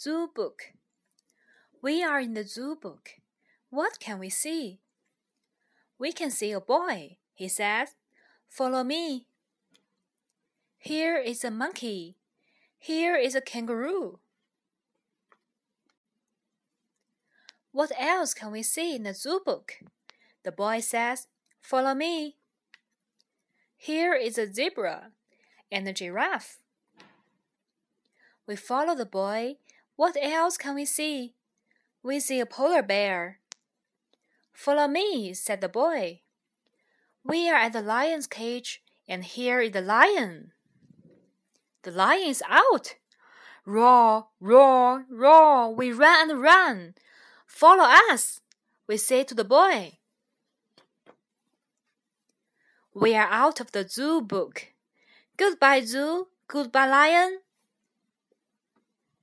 Zoo book. We are in the zoo book. What can we see? We can see a boy, he says. Follow me. Here is a monkey. Here is a kangaroo. What else can we see in the zoo book? The boy says, Follow me. Here is a zebra and a giraffe. We follow the boy what else can we see? We see a polar bear. Follow me, said the boy. We are at the lion's cage, and here is the lion. The lion is out. Roar, roar, roar, we run and run. Follow us, we say to the boy. We are out of the zoo book. Goodbye, zoo. Goodbye, lion.